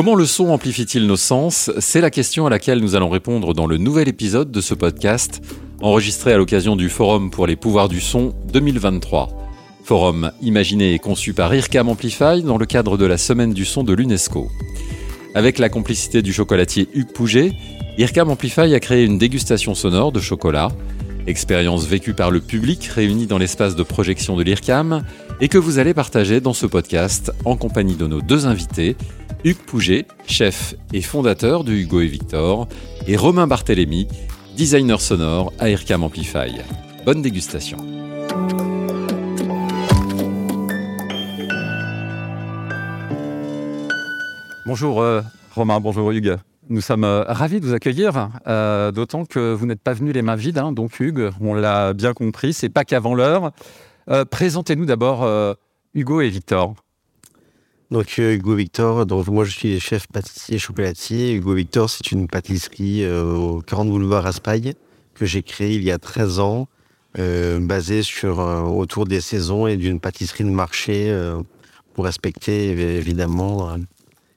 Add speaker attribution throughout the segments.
Speaker 1: Comment le son amplifie-t-il nos sens? C'est la question à laquelle nous allons répondre dans le nouvel épisode de ce podcast, enregistré à l'occasion du Forum pour les pouvoirs du son 2023. Forum imaginé et conçu par IRCAM Amplify dans le cadre de la Semaine du son de l'UNESCO. Avec la complicité du chocolatier Hugues Pouget, IRCAM Amplify a créé une dégustation sonore de chocolat, expérience vécue par le public réuni dans l'espace de projection de l'IRCAM et que vous allez partager dans ce podcast en compagnie de nos deux invités, Hugues Pouget, chef et fondateur de Hugo et Victor, et Romain Barthélémy, designer sonore à IRCAM Amplify. Bonne dégustation. Bonjour euh, Romain, bonjour Hugues. Nous sommes euh, ravis de vous accueillir, euh, d'autant que vous n'êtes pas venu les mains vides. hein, donc Hugues, on l'a bien compris, c'est pas qu'avant l'heure. Présentez-nous d'abord Hugo et Victor.
Speaker 2: Donc euh, Hugo Victor, donc moi je suis chef pâtissier chocolatier. Hugo Victor, c'est une pâtisserie euh, au 40 boulevard Raspail que j'ai créée il y a 13 ans, euh, basée sur autour des saisons et d'une pâtisserie de marché pour respecter évidemment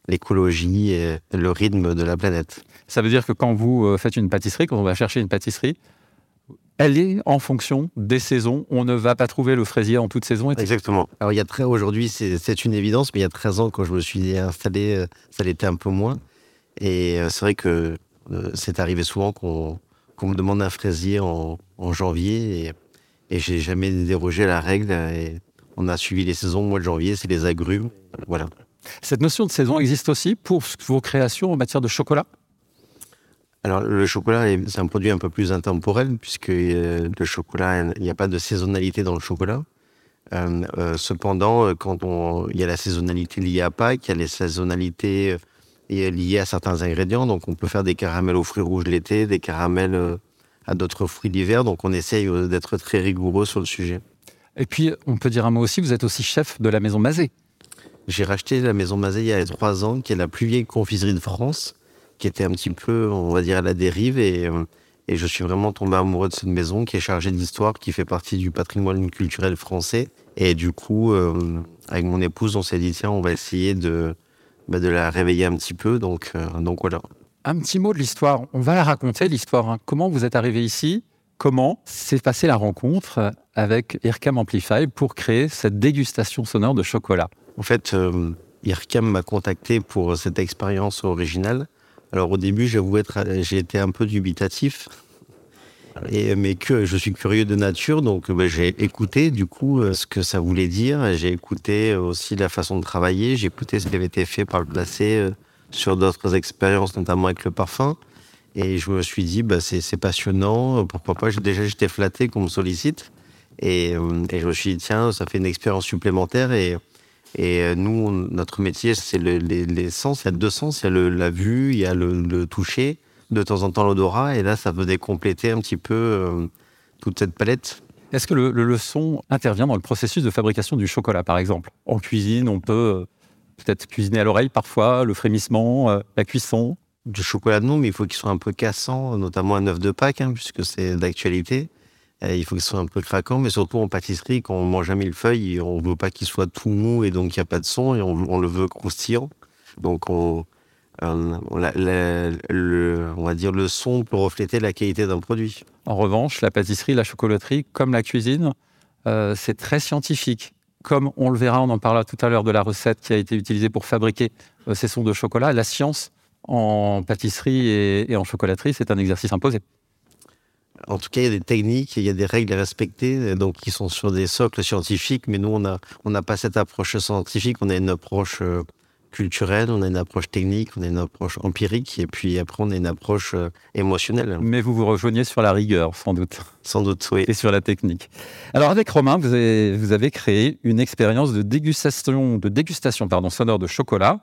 Speaker 2: l'écologie et le rythme de la planète.
Speaker 1: Ça veut dire que quand vous faites une pâtisserie, quand on va chercher une pâtisserie, elle est en fonction des saisons. On ne va pas trouver le fraisier en toute saison. etc.
Speaker 2: Exactement. Alors il y a très aujourd'hui c'est une évidence, mais il y a 13 ans quand je me suis installé, euh, ça l'était un peu moins. Et euh, c'est vrai que euh, c'est arrivé souvent qu'on me demande un fraisier en, en janvier et, et j'ai jamais dérogé à la règle. Et on a suivi les saisons. Au mois de janvier, c'est les agrumes. Voilà.
Speaker 1: Cette notion de saison existe aussi pour vos créations en matière de chocolat?
Speaker 2: Alors le chocolat, est- c'est un produit un peu plus intemporel puisque euh, le chocolat, il n'y a pas de saisonnalité dans le chocolat. Euh, euh, cependant, euh, quand on, il y a la saisonnalité liée à Pâques, il y a les saisonnalités euh, liées à certains ingrédients. Donc on peut faire des caramels aux fruits rouges l'été, des caramels euh, à d'autres fruits l'hiver. Donc on essaye euh, d'être très rigoureux sur le sujet.
Speaker 1: Et puis, on peut dire un mot aussi, vous êtes aussi chef de la maison Mazet.
Speaker 2: J'ai racheté la maison Mazet il y a trois ans, qui est la plus vieille confiserie de France, qui était un petit peu, on va dire, à la dérive. Et, euh, et je suis vraiment tombé amoureux de cette maison qui est chargée d'histoire, qui fait partie du patrimoine culturel français. Et du coup, euh, avec mon épouse, on s'est dit, tiens, on va essayer de, bah, de la réveiller un petit peu. Donc, euh, donc voilà.
Speaker 1: Un petit mot de l'histoire. On va la raconter, l'histoire. hein. Comment vous êtes arrivé ici? Comment s'est passée la rencontre avec IRCAM Amplify pour créer cette dégustation sonore de chocolat?
Speaker 2: En fait, euh, IRCAM m'a contacté pour cette expérience originale. Alors au début, j'avoue être, j'ai été un peu dubitatif, et, mais que je suis curieux de nature, donc euh, ben, j'ai écouté du coup euh, ce que ça voulait dire. J'ai écouté aussi la façon de travailler. J'ai écouté ce qui avait été fait par le passé euh, sur d'autres expériences, notamment avec le parfum. Et je me suis dit, bah, c'est c'est passionnant. euh, Pourquoi pas? Déjà, j'étais flatté qu'on me sollicite. Et, euh, et je me suis dit, tiens, ça fait une expérience supplémentaire. Et, et euh, nous, on- notre métier, c'est le- les, les sens. Il y a deux sens. Il y a le, la vue, il y a le, le toucher, de temps en temps l'odorat. Et là, ça venait compléter un petit peu euh, toute cette palette.
Speaker 1: Est-ce que le, son intervient dans le processus de fabrication du chocolat, par exemple? En cuisine, on peut euh, peut-être cuisiner à l'oreille parfois, le frémissement, euh, la cuisson?
Speaker 2: Du chocolat, non, mais il faut qu'il soit un peu cassant, notamment un œuf de Pâques, hein, puisque c'est d'actualité. Euh, Il faut qu'il soit un peu craquant, mais surtout en pâtisserie, quand on mange un millefeuille, on veut pas qu'il soit tout mou et donc il n'y a pas de son, et on, le veut croustillant. Donc on, va dire le son peut refléter la qualité d'un produit.
Speaker 1: En revanche, la pâtisserie, la chocolaterie, comme la cuisine, euh, c'est très scientifique. Comme on le verra, on en parlera tout à l'heure de la recette qui a été utilisée pour fabriquer euh, ces sons de chocolat. La science en pâtisserie et en chocolaterie, c'est un exercice imposé.
Speaker 2: En tout cas, il y a des techniques, il y a des règles à respecter, donc qui sont sur des socles scientifiques, mais nous, on n'a on n'a pas cette approche scientifique, on a une approche euh, culturelle, on a une approche technique, on a une approche empirique, et puis après, on a une approche euh, émotionnelle,
Speaker 1: Mais vous vous rejoignez sur la rigueur, sans doute,
Speaker 2: sans doute, oui.
Speaker 1: et sur la technique. Alors, avec Romain, vous avez, vous avez créé une expérience de dégustation, de dégustation pardon, sonore de chocolat.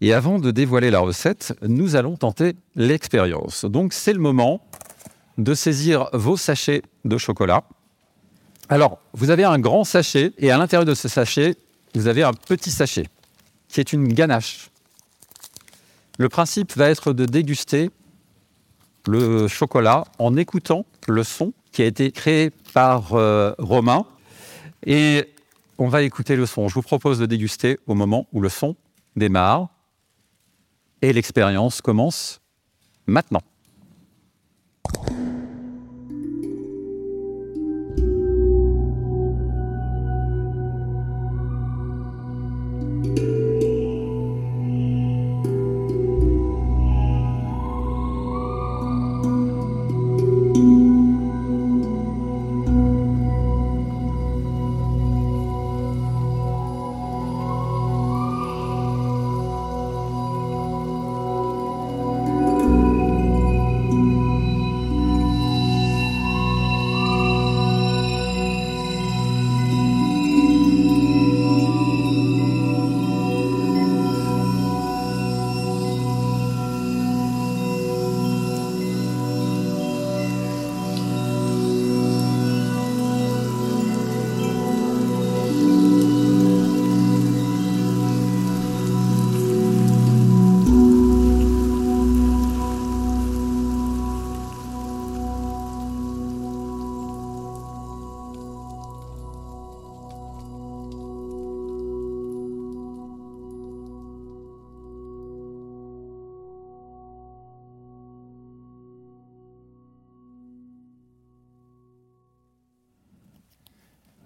Speaker 1: Et avant de dévoiler la recette, nous allons tenter l'expérience. Donc, c'est le moment de saisir vos sachets de chocolat. Alors, vous avez un grand sachet et à l'intérieur de ce sachet, vous avez un petit sachet qui est une ganache. Le principe va être de déguster le chocolat en écoutant le son qui a été créé par euh, Romain. Et on va écouter le son. Je vous propose de déguster au moment où le son démarre. Et l'expérience commence maintenant.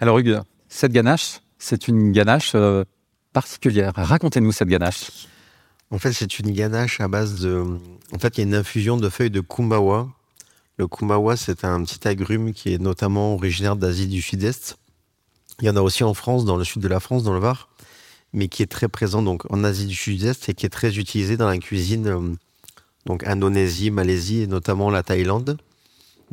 Speaker 1: Alors Hugues, cette ganache, c'est une ganache euh, particulière. Racontez-nous cette ganache.
Speaker 2: En fait, c'est une ganache à base de. En fait, il y a une infusion de feuilles de kumbawa. Le kumbawa, c'est un petit agrume qui est notamment originaire d'Asie du Sud-Est. Il y en a aussi en France, dans le sud de la France, dans le Var, mais qui est très présent donc en Asie du Sud-Est et qui est très utilisé dans la cuisine euh, donc Indonésie, Malaisie et notamment la Thaïlande.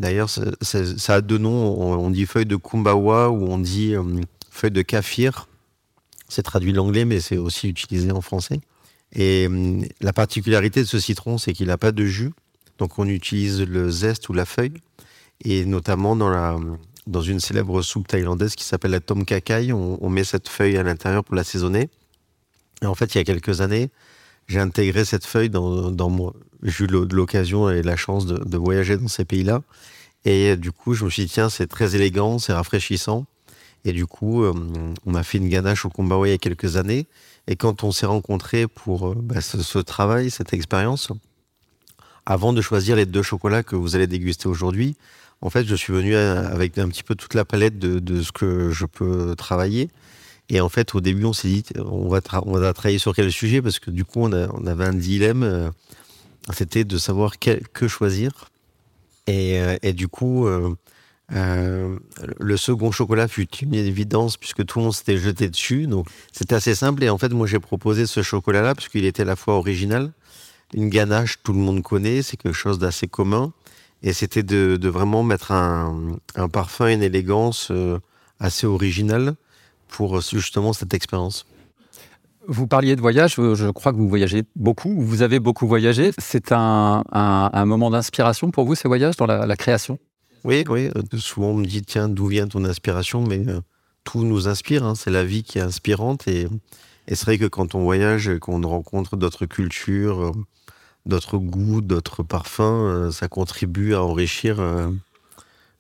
Speaker 2: D'ailleurs, ça a deux noms. On, dit feuille de kumbawa ou on dit euh, feuille de kaffir. C'est traduit l'anglais, mais c'est aussi utilisé en français. Et euh, la particularité de ce citron, c'est qu'il n'a pas de jus. Donc on utilise le zeste ou la feuille. Et notamment dans, une célèbre soupe thaïlandaise qui s'appelle la tom kakai, on, met cette feuille à l'intérieur pour l'assaisonner. Et en fait, il y a quelques années, j'ai intégré cette feuille dans, dans mon, j'ai eu l'occasion et la chance de, voyager dans ces pays-là. Et du coup, je me suis dit, tiens, c'est très élégant, c'est rafraîchissant. Et du coup, euh, on a fait une ganache au Kumbawa il y a quelques années. Et quand on s'est rencontrés pour euh, bah, ce, travail, cette expérience, avant de choisir les deux chocolats que vous allez déguster aujourd'hui, en fait, je suis venu euh, avec un petit peu toute la palette de, ce que je peux travailler. Et en fait, au début, on s'est dit, on va, travailler sur quel sujet? Parce que du coup, on avait un dilemme c'était de savoir que choisir. Et, euh, du coup, euh, euh, le second chocolat fut une évidence puisque tout le monde s'était jeté dessus. Donc c'était assez simple. Et en fait, moi, j'ai proposé ce chocolat-là puisqu'il était à la fois original, une ganache, tout le monde connaît, c'est quelque chose d'assez commun. Et c'était de, vraiment mettre un, parfum, une élégance assez originale pour justement cette expérience.
Speaker 1: Vous parliez de voyage, je crois que vous voyagez beaucoup, vous avez beaucoup voyagé. C'est un, moment d'inspiration pour vous, ces voyages, dans la, création?
Speaker 2: Oui, oui. Euh, souvent, on me dit, tiens, d'où vient ton inspiration? Mais euh, tout nous inspire, hein. c'est la vie qui est inspirante. Et, c'est vrai que quand on voyage, qu'on rencontre d'autres cultures, euh, d'autres goûts, d'autres parfums, ça contribue à enrichir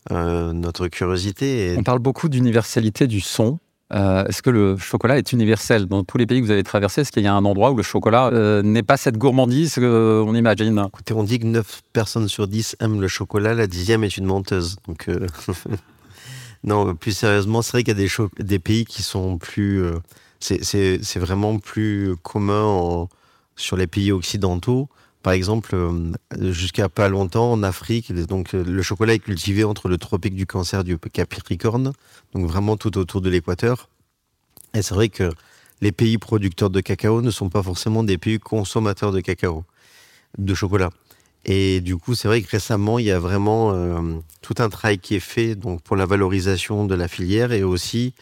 Speaker 2: notre curiosité.
Speaker 1: On parle beaucoup d'universalité du son. Euh, est-ce que le chocolat est universel dans tous les pays que vous avez traversés? Est-ce qu'il y a un endroit où le chocolat euh, n'est pas cette gourmandise qu'on imagine?
Speaker 2: Écoutez, on dit que 9 personnes sur 10 aiment le chocolat, la dixième est une menteuse. Donc, euh, non, plus sérieusement, c'est vrai qu'il y a des, pays qui sont plus. c'est vraiment plus commun sur les pays occidentaux. Par exemple, jusqu'à pas longtemps en Afrique, donc le chocolat est cultivé entre le tropique du cancer du Capricorne, donc vraiment tout autour de l'équateur. Et c'est vrai que les pays producteurs de cacao ne sont pas forcément des pays consommateurs de cacao, de chocolat. Et du coup, c'est vrai que récemment, il y a vraiment euh, tout un travail qui est fait donc pour la valorisation de la filière et aussi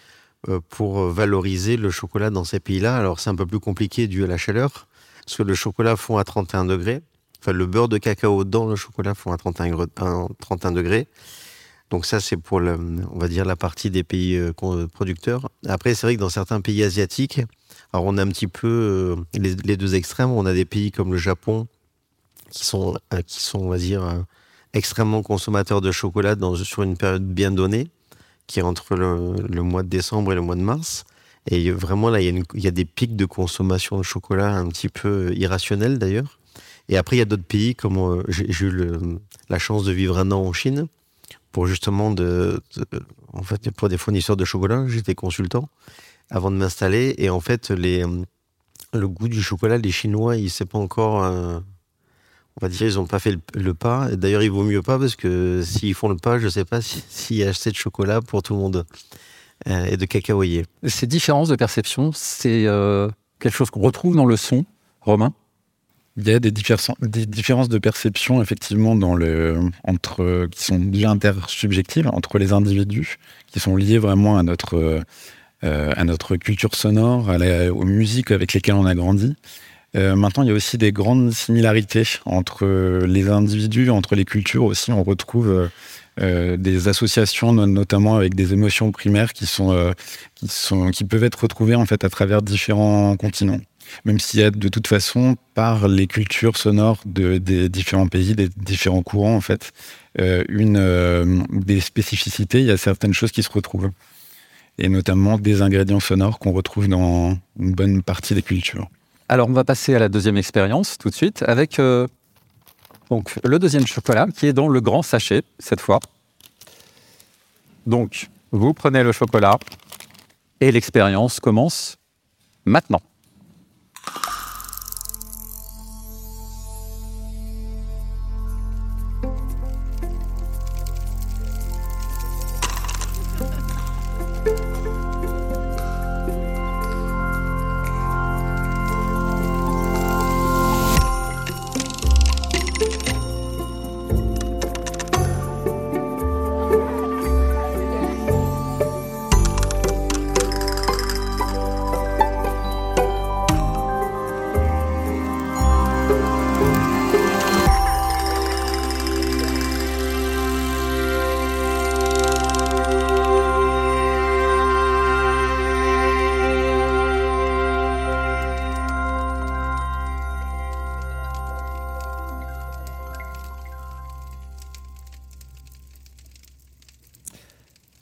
Speaker 2: euh, pour valoriser le chocolat dans ces pays-là. Alors, c'est un peu plus compliqué dû à la chaleur, parce que le chocolat fond à 31 degrés. Enfin, le beurre de cacao dans le chocolat fond à 31, 31 degrés. Donc ça, c'est pour, le, on va dire, la partie des pays euh, producteurs. Après, c'est vrai que dans certains pays asiatiques, alors on a un petit peu euh, les, deux extrêmes. On a des pays comme le Japon qui sont, euh, qui sont on va dire, extrêmement consommateurs de chocolat sur une période bien donnée, qui est entre le, mois de décembre et le mois de mars. Et vraiment, là, il y, a des pics de consommation de chocolat un petit peu irrationnels d'ailleurs. Et après, il y a d'autres pays, comme euh, j'ai eu la chance de vivre un an en Chine, pour justement en fait, pour des fournisseurs de chocolat, j'étais consultant avant de m'installer. Et en fait, euh, le goût du chocolat, les Chinois, ils savent pas encore. euh, on va dire, ils n'ont pas fait le, pas. D'ailleurs, il vaut mieux pas parce que s'ils font le pas, je sais pas si- s'il y a assez de chocolat pour tout le monde euh, et de cacaoyer.
Speaker 1: Ces différences de perception, c'est euh, quelque chose qu'on retrouve dans le son, Romain?
Speaker 3: Il y a des, différen- des différences de perception effectivement dans le, entre, qui sont déjà intersubjectives entre les individus, qui sont liées vraiment à notre, euh, euh, à notre culture sonore, à la- aux musiques avec lesquelles on a grandi. Euh, maintenant, il y a aussi des grandes similarités entre les individus, entre les cultures aussi. On retrouve euh, euh, des associations, no- notamment avec des émotions primaires qui sont, qui peuvent être retrouvées en fait à travers différents continents même s'il y a de toute façon, par les cultures sonores de, des différents pays, des différents courants, en fait, une, des spécificités, il y a certaines choses qui se retrouvent. Et notamment des ingrédients sonores qu'on retrouve dans une bonne partie des cultures.
Speaker 1: Alors, on va passer à la deuxième expérience tout de suite avec euh, le deuxième chocolat qui est dans le grand sachet cette fois. Donc, vous prenez le chocolat et l'expérience commence maintenant.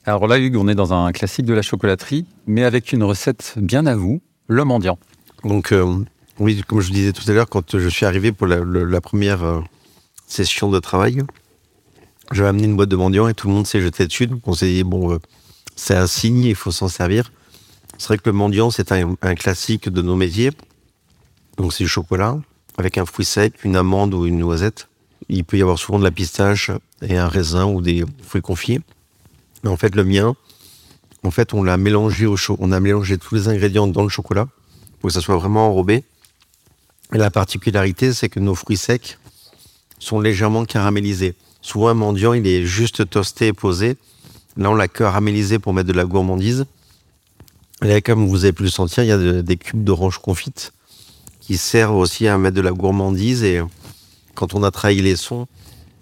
Speaker 1: Alors là, Hugues, on est dans un classique de la chocolaterie, mais avec une recette bien à vous, le mendiant.
Speaker 2: Donc, euh, oui, comme je disais tout à l'heure, quand je suis arrivé pour la, première euh, session de travail, j'avais amené une boîte de mendiants et tout le monde s'est jeté dessus. On s'est dit, bon, euh, c'est un signe, il faut s'en servir. C'est vrai que le mendiant, c'est un, un classique de nos métiers. Donc, c'est du chocolat avec un fruit sec, une amande ou une noisette. Il peut y avoir souvent de la pistache et un raisin ou des fruits confits. Mais en fait, le mien, en fait, on l'a mélangé au chaud. On a mélangé tous les ingrédients dans le chocolat pour que ça soit vraiment enrobé. Et la particularité, c'est que nos fruits secs sont légèrement caramélisés. Souvent, un mendiant, il est juste toasté et posé. Là, on l'a caramélisé pour mettre de la gourmandise. Et là, comme vous avez pu le sentir, il y a de- des cubes d'orange confite qui servent aussi à mettre de la gourmandise. Et quand on a travaillé les sons,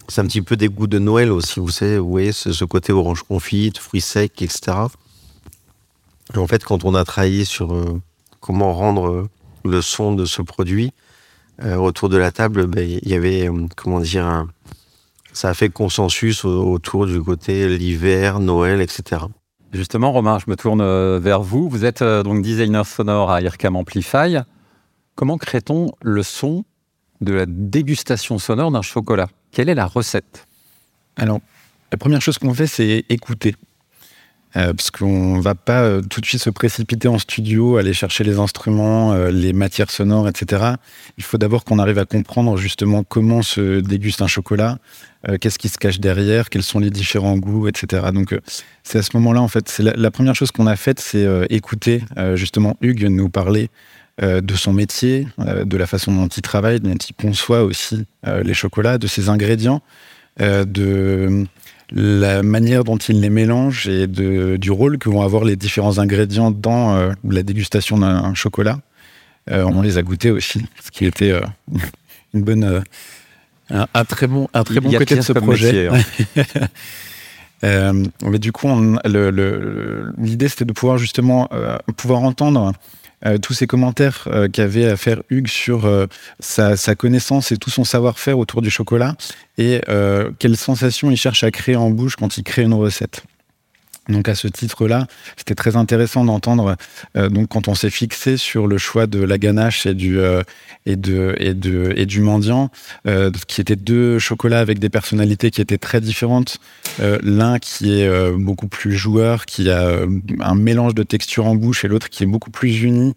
Speaker 2: c'est un petit peu des goûts de Noël aussi. Vous savez, vous ce, côté orange confite, fruits secs, etc. Et en fait, quand on a travaillé sur euh, comment rendre euh, le son de ce produit euh, autour de la table, ben, il y avait, comment dire, ça a fait consensus au- autour du côté l'hiver, Noël, etc.
Speaker 1: Justement, Romain, je me tourne vers vous. Vous êtes donc designer sonore à IRCAM Amplify. Comment crée-t-on le son de la dégustation sonore d'un chocolat Quelle est la recette?
Speaker 3: Alors, la première chose qu'on fait, c'est écouter. Euh, parce qu'on va pas euh, tout de suite se précipiter en studio, aller chercher les instruments, euh, les matières sonores, etc. Il faut d'abord qu'on arrive à comprendre justement comment se déguste un chocolat, qu'est-ce qui se cache derrière, quels sont les différents goûts, etc. Donc c'est à ce moment-là, en fait, c'est la, la première chose qu'on a faite, c'est écouter justement Hugues nous parler euh, de son métier, euh, de la façon dont il travaille, dont il conçoit aussi euh, les chocolats, de ses ingrédients, de la manière dont il les mélange et de, du rôle que vont avoir les différents ingrédients dans la dégustation d'un chocolat. On les a goûtés aussi, ce qui était une bonne, un, un très bon, un très bon côté de ce projet.
Speaker 1: métier, hein.
Speaker 3: Euh, mais du coup, l'idée c'était de pouvoir justement euh, pouvoir entendre euh, tous ces commentaires euh, qu'avait à faire Hugues sur euh, sa, sa connaissance et tout son savoir-faire autour du chocolat et quelles sensations il cherche à créer en bouche quand il crée une recette. Donc à ce titre-là, c'était très intéressant d'entendre. Euh, donc quand on s'est fixé sur le choix de la ganache et du euh, et de et de et du mendiant, euh, qui étaient deux chocolats avec des personnalités qui étaient très différentes. L'un qui est beaucoup plus joueur, qui a un mélange de textures en bouche, et l'autre qui est beaucoup plus uni,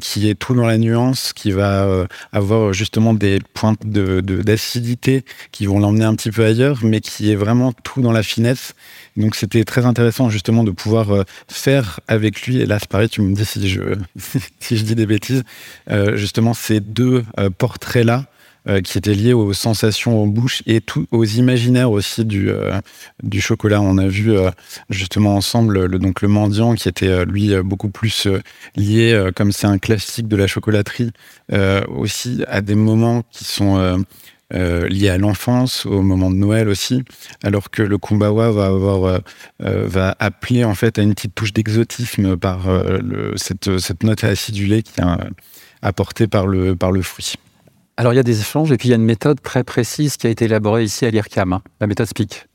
Speaker 3: qui est tout dans la nuance, qui va avoir justement des pointes de- d'acidité qui vont l'emmener un petit peu ailleurs, mais qui est vraiment tout dans la finesse. Donc c'était très intéressant justement de pouvoir euh, faire avec lui, et là c'est pareil, tu me dis si je, si je dis des bêtises, euh, justement ces deux euh, portraits-là qui étaient liés aux sensations en bouche et aux imaginaires aussi du, chocolat. On a vu justement ensemble le, donc le mendiant qui était lui beaucoup plus lié, comme c'est un classique de la chocolaterie, aussi à des moments qui sont... euh, liés à l'enfance, au moment de Noël aussi, alors que le Kumbawa va avoir euh, euh, va appeler en fait à une petite touche d'exotisme par euh, le- cette, cette note acidulée qui est apportée par le par le fruit.
Speaker 1: Alors il y a des échanges et puis il y a une méthode très précise qui a été élaborée ici à l'IRCAM, hein, la méthode SPIC.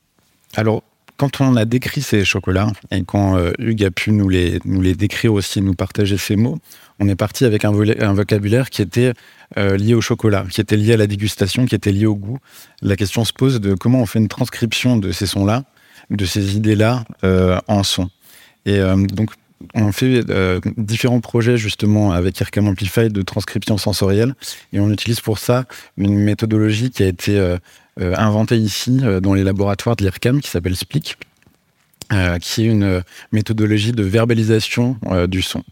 Speaker 3: Alors quand on a décrit ces chocolats et quand euh, Hugues a pu nous les nous les décrire aussi, nous partager ces mots, on est parti avec un, vocabulaire qui était euh, lié au chocolat, qui était lié à la dégustation, qui était lié au goût. La question se pose de comment on fait une transcription de ces sons-là, de ces idées-là euh, en son. Et euh, donc, on fait différents projets justement avec IRCAM Amplify de transcription sensorielle et on utilise pour ça une méthodologie qui a été inventée ici dans les laboratoires de l'IRCAM qui s'appelle euh, qui est une méthodologie de verbalisation du son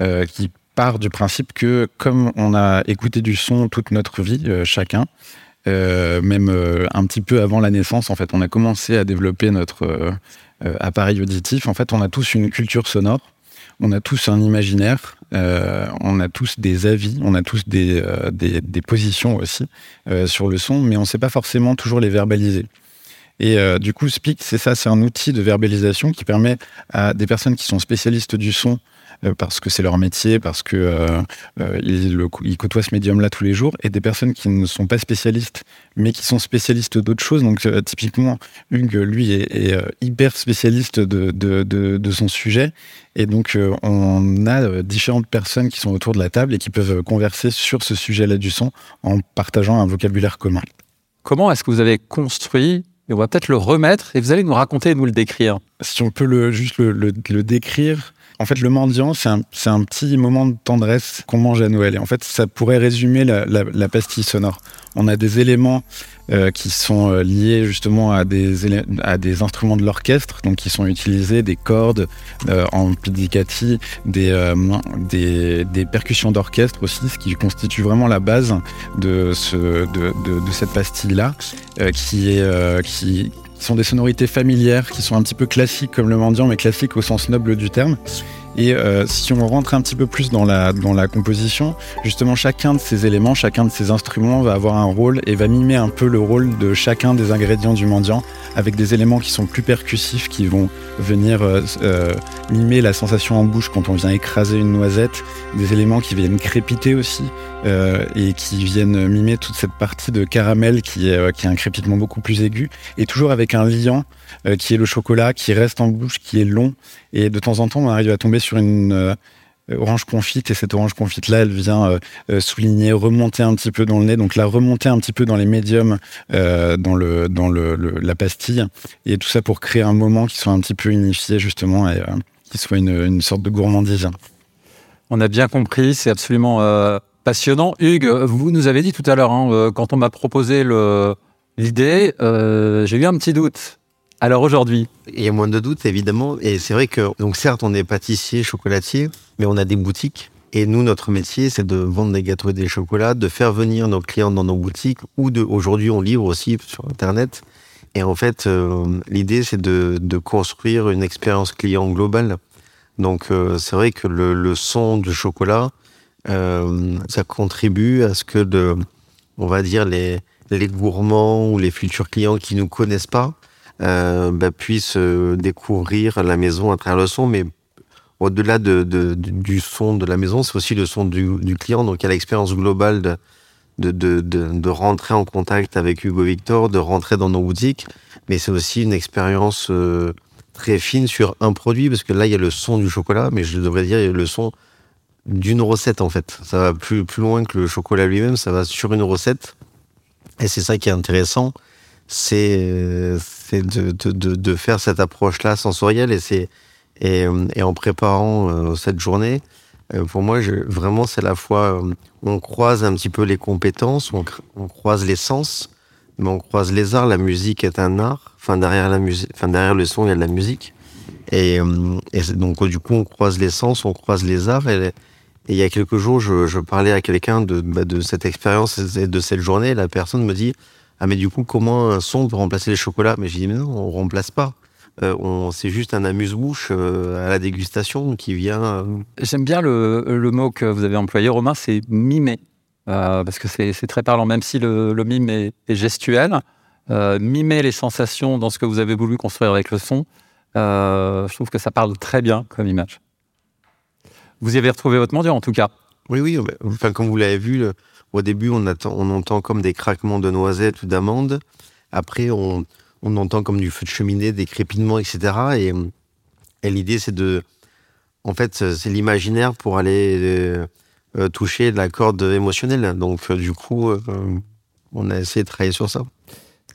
Speaker 3: euh, qui part du principe que comme on a écouté du son toute notre vie, euh, chacun, euh, même un petit peu avant la naissance, en fait, on a commencé à développer notre appareil auditif. En fait, on a tous une culture sonore, on a tous un imaginaire, on a tous des avis, on a tous des, des, positions aussi sur le son, mais on ne sait pas forcément toujours les verbaliser. Et euh, du coup, Speak, c'est ça, c'est un outil de verbalisation qui permet à des personnes qui sont spécialistes du son euh, parce que c'est leur métier, parce que euh, euh, ils, côtoient ce médium-là tous les jours, et des personnes qui ne sont pas spécialistes, mais qui sont spécialistes d'autres choses. Donc typiquement, Hugues, lui, est, hyper spécialiste de, son sujet, et donc on a différentes personnes qui sont autour de la table et qui peuvent converser sur ce sujet-là du son en partageant un vocabulaire commun.
Speaker 1: Comment est-ce que vous avez construit, on va peut-être le remettre, et vous allez nous raconter et nous le décrire.
Speaker 3: Si on peut le, juste le décrire, en fait, le mendiant, c'est un, un petit moment de tendresse qu'on mange à Noël. Et en fait, ça pourrait résumer la, la- pastille sonore. On a des éléments euh, qui sont euh, liés justement à des, à des instruments de l'orchestre, donc qui sont utilisés, des cordes euh, en pizzicati, des, euh, des, des percussions d'orchestre aussi, ce qui constitue vraiment la base de, ce, de, de, cette pastille-là, qui, est, qui, qui sont des sonorités familières, qui sont un petit peu classiques comme le mendiant, mais classiques au sens noble du terme. Et euh, si on rentre un petit peu plus dans la, dans la composition, justement chacun de ces éléments, chacun de ces instruments va avoir un rôle et va mimer un peu le rôle de chacun des ingrédients du mendiant, avec des éléments qui sont plus percussifs, qui vont venir euh, euh, mimer la sensation en bouche quand on vient écraser une noisette, des éléments qui viennent crépiter aussi, euh, et qui viennent mimer toute cette partie de caramel qui est, euh, qui est un crépitement beaucoup plus aigu, et toujours avec un liant euh, qui est le chocolat, qui reste en bouche, qui est long, et de temps en temps on arrive à tomber sur une euh, orange confite, et cette orange confite là, elle vient euh, souligner, remonter un petit peu dans le nez, donc la remonter un petit peu dans les médiums, dans, le, dans le, la pastille, et tout ça pour créer un moment qui soit un petit peu unifié justement, et qui soit une, une sorte de gourmandise.
Speaker 1: On a bien compris, c'est absolument passionnant. Hugues, vous nous avez dit tout à l'heure, hein, quand on m'a proposé l'idée, j'ai eu un petit doute. Alors aujourd'hui,
Speaker 2: Il y a moins de doutes, évidemment. Et c'est vrai que, donc certes, on est pâtissier, chocolatier, mais on a des boutiques. Et nous, notre métier, c'est de vendre des gâteaux et des chocolats, de faire venir nos clients dans nos boutiques, ou de, aujourd'hui, on livre aussi sur Internet. Et en fait, euh, l'idée, c'est de, de construire une expérience client globale. Donc, euh, c'est vrai que le, le son du chocolat, euh, ça contribue à ce que de, on va dire, les, les gourmands ou les futurs clients qui nous connaissent pas, bah, puissent euh, découvrir la maison à travers le son, mais au-delà de, de- du- son de la maison, c'est aussi le son du, client. Donc il y a l'expérience globale de, rentrer en contact avec Hugo Victor, de rentrer dans nos boutiques, mais c'est aussi une expérience euh, très fine sur un produit, parce que là, il y a le son du chocolat, mais je devrais dire le son d'une recette, en fait. Ça va plus loin que le chocolat lui-même, ça va sur une recette. Et c'est ça qui est intéressant, c'est de, de, de, faire cette approche-là sensorielle. Et, c'est et, en préparant euh, cette journée, euh, pour moi, vraiment, c'est la fois, euh, on croise un petit peu les compétences, on, croise les sens, mais on croise les arts. La musique est un art. Enfin, derrière la enfin, derrière le son, il y a de la musique. Et, donc, du coup, on croise les sens, on croise les arts. Et, il y a quelques jours, je, parlais à quelqu'un de, bah, de cette expérience et de cette journée. La personne me dit Ah, mais du coup, comment un son peut remplacer les chocolats? Mais j'ai dit Mais non, on remplace pas. Euh, c'est juste un amuse-bouche euh, à la dégustation qui vient. Euh,
Speaker 1: J'aime bien le, le, mot que vous avez employé, Romain, c'est mimer. parce que c'est très parlant, même si le, le mime est, est gestuel. mimer les sensations dans ce que vous avez voulu construire avec le son, je trouve que ça parle très bien comme image. Vous y avez retrouvé votre mendiant en tout cas.
Speaker 2: Oui, oui. Enfin, comme vous l'avez vu, le, au début, on, entend comme des craquements de noisettes ou d'amandes. Après, on, entend comme du feu de cheminée, des crépitements, etc. Et, l'idée, c'est de. En fait, c'est l'imaginaire pour aller euh, euh, toucher la corde émotionnelle. Donc, euh, du coup, on a essayé de travailler sur ça.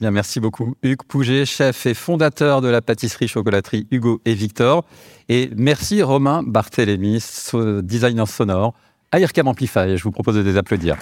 Speaker 1: Bien, merci beaucoup. Hugues Pouget, chef et fondateur de la pâtisserie chocolaterie Hugo et Victor. Et merci Romain Barthélémy, designer sonore IRCAM Amplify. Je vous propose de les applaudir.